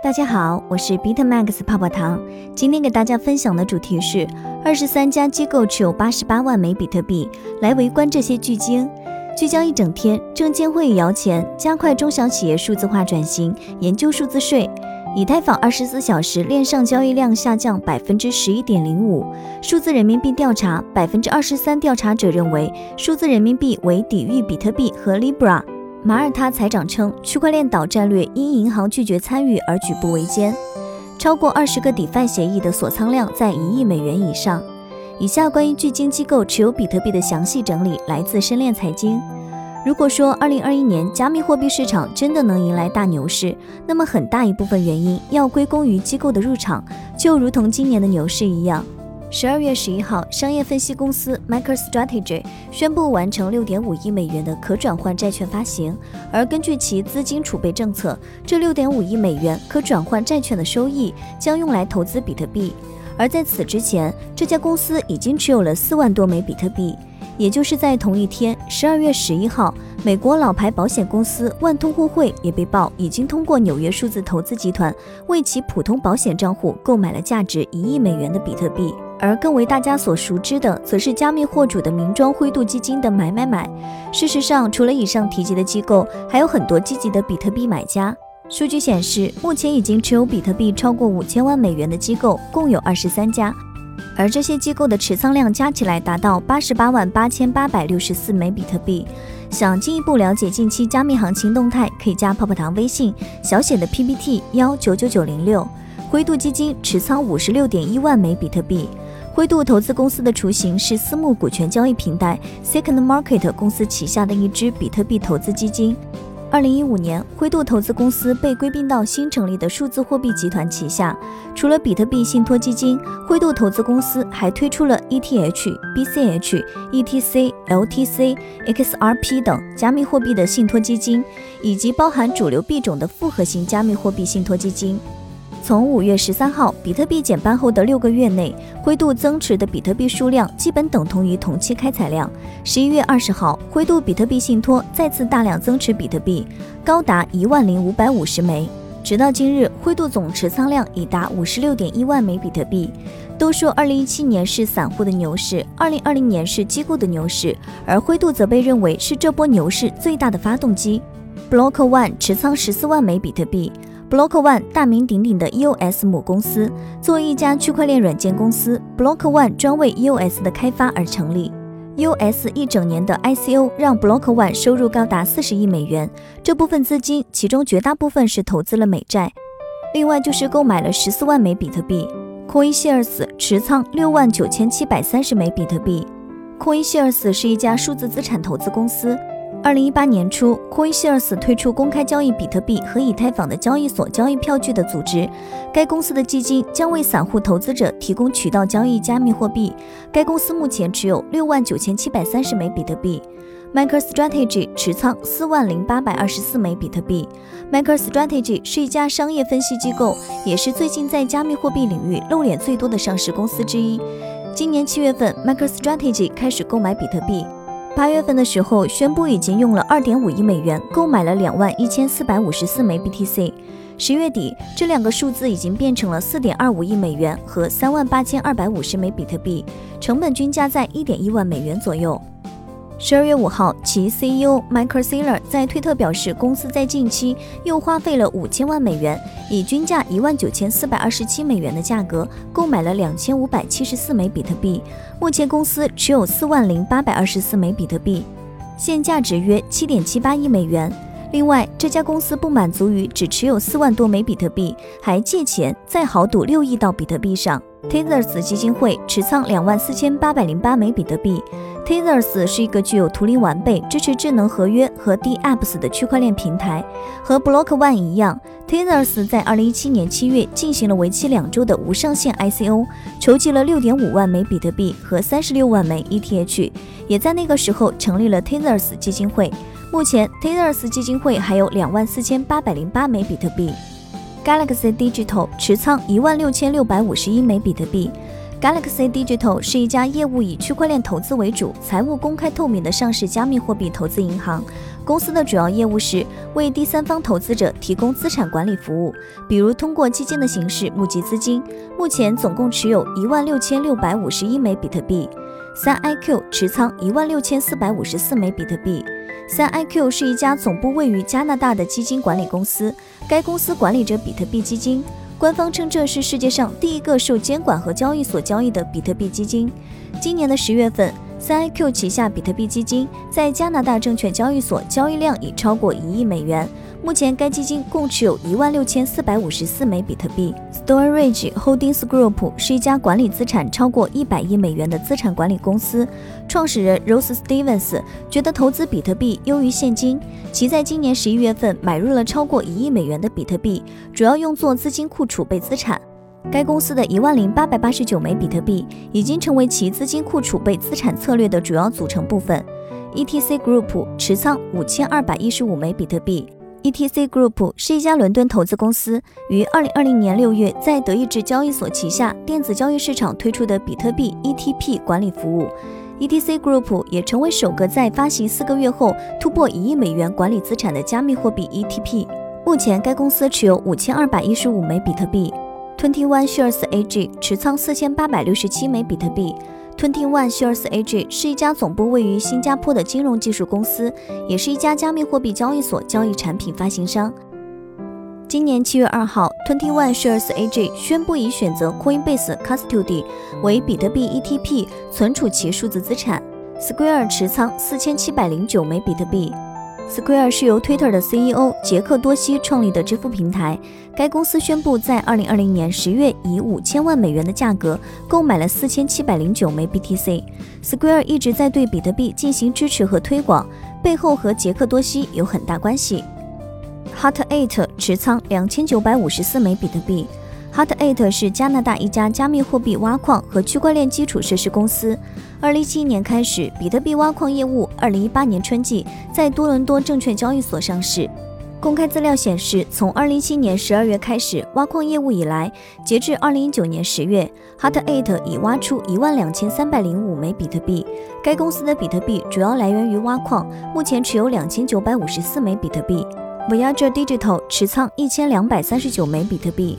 大家好，我是 BitMax 泡泡糖。今天给大家分享的主题是二十三家机构持有八十八万枚比特币，来围观这些巨鲸。聚焦一整天，证监会摇钱加快中小企业数字化转型，研究数字税。以太坊二十四小时链上交易量下降百分之十一点零五。数字人民币调查，百分之二十三调查者认为数字人民币为抵御比特币和 Libra。马耳他财长称，区块链岛战略因银行拒绝参与而举步维艰。超过二十个 DeFi 协议的锁仓量在一亿美元以上。以下关于巨鲸机构持有比特币的详细整理来自深链财经。如果说二零二一年加密货币市场真的能迎来大牛市，那么很大一部分原因要归功于机构的入场，就如同今年的牛市一样。十二月十一号，商业分析公司 MicroStrategy 宣布完成六点五亿美元的可转换债券发行。而根据其资金储备政策，这六点五亿美元可转换债券的收益将用来投资比特币。而在此之前，这家公司已经持有了四万多枚比特币。也就是在同一天，十二月十一号，美国老牌保险公司万通互惠也被曝已经通过纽约数字投资集团为其普通保险账户购买了价值一亿美元的比特币。而更为大家所熟知的，则是加密货主的名庄灰度基金的买买买。事实上，除了以上提及的机构，还有很多积极的比特币买家。数据显示，目前已经持有比特币超过五千万美元的机构共有二十三家，而这些机构的持仓量加起来达到八十八万八千八百六十四枚比特币。想进一步了解近期加密行情动态，可以加泡泡糖微信小写的 PPT 幺九九九零六。灰度基金持仓五十六点一万枚比特币。灰度投资公司的雏形是私募股权交易平台 Second Market 公司旗下的一支比特币投资基金。二零一五年，灰度投资公司被归并到新成立的数字货币集团旗下。除了比特币信托基金，灰度投资公司还推出了 ETH、BCH、ETC、LTC、XRP 等加密货币的信托基金，以及包含主流币种的复合型加密货币信托基金。从五月十三号比特币减半后的六个月内，灰度增持的比特币数量基本等同于同期开采量。十一月二十号，灰度比特币信托再次大量增持比特币，高达一万零五百五十枚。直到今日，灰度总持仓量已达五十六点一万枚比特币。都说二零一七年是散户的牛市，二零二零年是机构的牛市，而灰度则被认为是这波牛市最大的发动机。Block One 持仓十四万枚比特币。Block One 大名鼎鼎的 EOS 母公司，作为一家区块链软件公司，Block One 专为 EOS 的开发而成立。EOS 一整年的 ICO 让 Block One 收入高达四十亿美元，这部分资金其中绝大部分是投资了美债，另外就是购买了十四万枚比特币。CoinShares 持仓六万九千七百三十枚比特币。CoinShares 是一家数字资产投资公司。二零一八年初，CoinShares 推出公开交易比特币和以太坊的交易所交易票据的组织。该公司的基金将为散户投资者提供渠道交易加密货币。该公司目前持有六万九千七百三十枚比特币。MicroStrategy 持仓四万零八百二十四枚比特币。MicroStrategy 是一家商业分析机构，也是最近在加密货币领域露脸最多的上市公司之一。今年七月份，MicroStrategy 开始购买比特币。八月份的时候，宣布已经用了二点五亿美元购买了两万一千四百五十四枚 BTC。十月底，这两个数字已经变成了四点二五亿美元和三万八千二百五十枚比特币，成本均价在一点一万美元左右。十二月五号，其 CEO Michael Saylor 在推特表示，公司在近期又花费了五千万美元，以均价一万九千四百二十七美元的价格购买了两千五百七十四枚比特币。目前公司持有四万零八百二十四枚比特币，现价值约七点七八亿美元。另外，这家公司不满足于只持有四万多枚比特币，还借钱再豪赌六亿到比特币上。Tethers 基金会持仓两万四千八百零八枚比特币。Tethers 是一个具有图灵完备、支持智能合约和 DApps 的区块链平台。和 Block One 一样，Tethers 在二零一七年七月进行了为期两周的无上限 ICO，筹集了六点五万枚比特币和三十六万枚 ETH，也在那个时候成立了 Tethers 基金会。目前，Tethers 基金会还有两万四千八百零八枚比特币。Galaxy Digital 持仓一万六千六百五十一枚比特币。Galaxy Digital 是一家业务以区块链投资为主、财务公开透明的上市加密货币投资银行。公司的主要业务是为第三方投资者提供资产管理服务，比如通过基金的形式募集资金。目前总共持有一万六千六百五十一枚比特币。三 iQ 持仓一万六千四百五十四枚比特币。三 iQ 是一家总部位于加拿大的基金管理公司，该公司管理着比特币基金。官方称这是世界上第一个受监管和交易所交易的比特币基金。今年的十月份，三 iQ 旗下比特币基金在加拿大证券交易所交易量已超过一亿美元。目前，该基金共持有一万六千四百五十四枚比特币。Storage Holdings Group 是一家管理资产超过一百亿美元的资产管理公司。创始人 Rose Stevens 觉得投资比特币优于现金，其在今年十一月份买入了超过一亿美元的比特币，主要用作资金库储备资产。该公司的一万零八百八十九枚比特币已经成为其资金库储备资产策略的主要组成部分。ETC Group 持仓五千二百一十五枚比特币。ETC Group 是一家伦敦投资公司，于二零二零年六月在德意志交易所旗下电子交易市场推出的比特币 ETP 管理服务。ETC Group 也成为首个在发行四个月后突破一亿美元管理资产的加密货币 ETP。目前，该公司持有五千二百一十五枚比特币。Twenty One Shares AG 持仓四千八百六十七枚比特币。Twenty One Shares AG 是一家总部位于新加坡的金融技术公司，也是一家加密货币交易所交易产品发行商。今年七月二号，Twenty One Shares AG 宣布已选择 Coinbase Custody 为比特币 ETP 存储其数字资产。Square 持仓四千七百零九枚比特币。Square 是由 Twitter 的 CEO 杰克多西创立的支付平台。该公司宣布在2020年10月以五千万美元的价格购买了四千七百零九枚 BTC。Square 一直在对比特币进行支持和推广，背后和杰克多西有很大关系。Hut 8持仓两千九百五十四枚比特币。Hut 8是加拿大一家加密货币挖矿和区块链基础设施公司。二零一七年开始，比特币挖矿业务。二零一八年春季在多伦多证券交易所上市。公开资料显示，从二零一七年十二月开始挖矿业务以来，截至二零一九年十月，Hut 8已挖出一万两千三百零五枚比特币。该公司的比特币主要来源于挖矿，目前持有两千九百五十四枚比特币。Voyager Digital 持仓一千两百三十九枚比特币。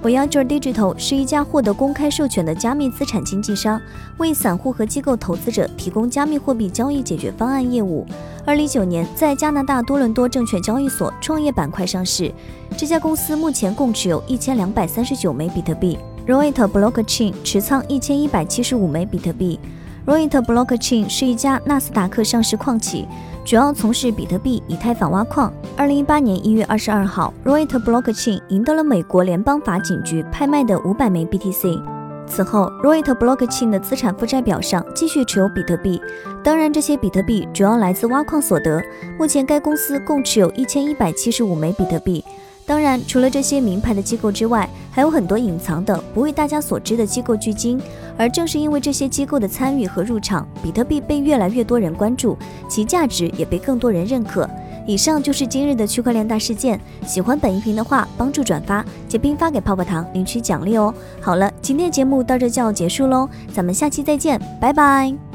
Voyager Digital 是一家获得公开授权的加密资产经纪商，为散户和机构投资者提供加密货币交易解决方案业务。二零一九年在加拿大多伦多证券交易所创业板块上市。这家公司目前共持有一千两百三十九枚比特币。Roit Blockchain 持仓一千一百七十五枚比特币。Roit Blockchain 是一家纳斯达克上市矿企。主要从事比特币、以太坊挖矿。二零一八年一月二十二号，Roit Blockchain 赢得了美国联邦法警局拍卖的五百枚 BTC。此后，Roit Blockchain 的资产负债表上继续持有比特币，当然这些比特币主要来自挖矿所得。目前该公司共持有一千一百七十五枚比特币。当然，除了这些名牌的机构之外，还有很多隐藏的、不为大家所知的机构巨金。而正是因为这些机构的参与和入场，比特币被越来越多人关注，其价值也被更多人认可。以上就是今日的区块链大事件。喜欢本音频的话，帮助转发，并发给泡泡糖领取奖励哦。好了，今天的节目到这就要结束喽，咱们下期再见，拜拜。